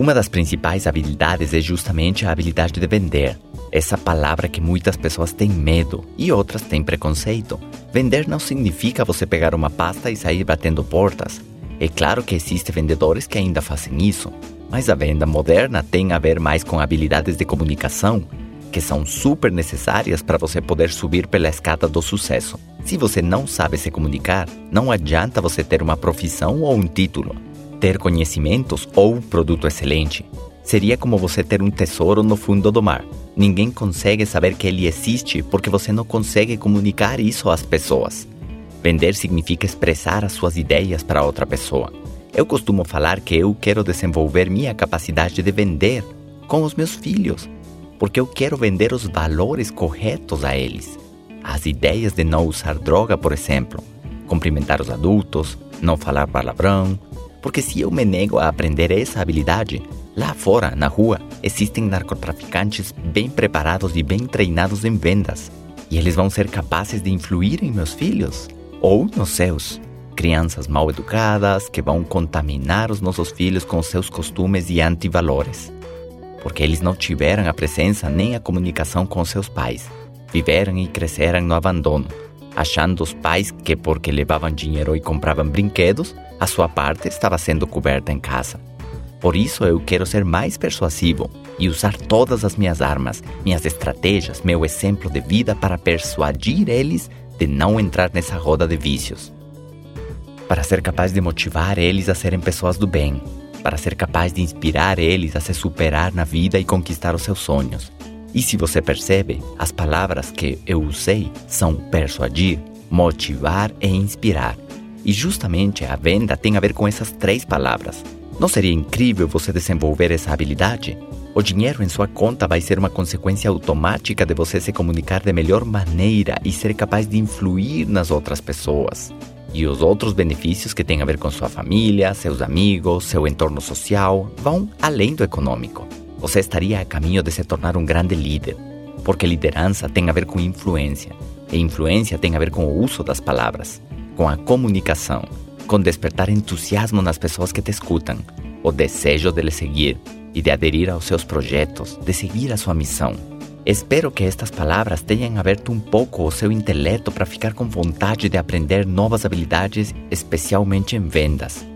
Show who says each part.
Speaker 1: Uma das principais habilidades é justamente a habilidade de vender. Essa palavra que muitas pessoas têm medo e outras têm preconceito. Vender não significa você pegar uma pasta e sair batendo portas. É claro que existem vendedores que ainda fazem isso, mas a venda moderna tem a ver mais com habilidades de comunicação, que são super necessárias para você poder subir pela escada do sucesso. Se você não sabe se comunicar, não adianta você ter uma profissão ou um título. Ter conhecimentos ou um produto excelente seria como você ter um tesouro no fundo do mar. Ninguém consegue saber que ele existe porque você não consegue comunicar isso às pessoas. Vender significa expressar as suas ideias para outra pessoa. Eu costumo falar que eu quero desenvolver minha capacidade de vender com os meus filhos, porque eu quero vender os valores corretos a eles. As ideias de não usar droga, por exemplo, cumprimentar os adultos, não falar palavrão, porque se eu me nego a aprender essa habilidade, lá fora, na rua, existem narcotraficantes bem preparados e bem treinados em vendas. E eles vão ser capazes de influir em meus filhos ou nos seus. Crianças mal educadas que vão contaminar os nossos filhos com seus costumes e antivalores. Porque eles não tiveram a presença nem a comunicação com seus pais. Viveram e cresceram no abandono, achando os pais que, porque levavam dinheiro e compravam brinquedos, a sua parte estava sendo coberta em casa. Por isso eu quero ser mais persuasivo e usar todas as minhas armas, minhas estratégias, meu exemplo de vida para persuadir eles de não entrar nessa roda de vícios. Para ser capaz de motivar eles a serem pessoas do bem, para ser capaz de inspirar eles a se superar na vida e conquistar os seus sonhos. E se você percebe, as palavras que eu usei são persuadir, motivar e inspirar. E justamente a venda tem a ver com essas três palavras. Não seria incrível você desenvolver essa habilidade? O dinheiro em sua conta vai ser uma consequência automática de você se comunicar de melhor maneira e ser capaz de influir nas outras pessoas. E os outros benefícios que têm a ver com sua família, seus amigos, seu entorno social vão além do econômico. Você estaria a caminho de se tornar um grande líder, porque liderança tem a ver com influência, e influência tem a ver com o uso das palavras, com a comunicação, com despertar entusiasmo nas pessoas que te escutam, o desejo de lhe seguir e de aderir aos seus projetos, de seguir a sua missão. Espero que estas palavras tenham aberto um pouco o seu intelecto para ficar com vontade de aprender novas habilidades, especialmente em vendas.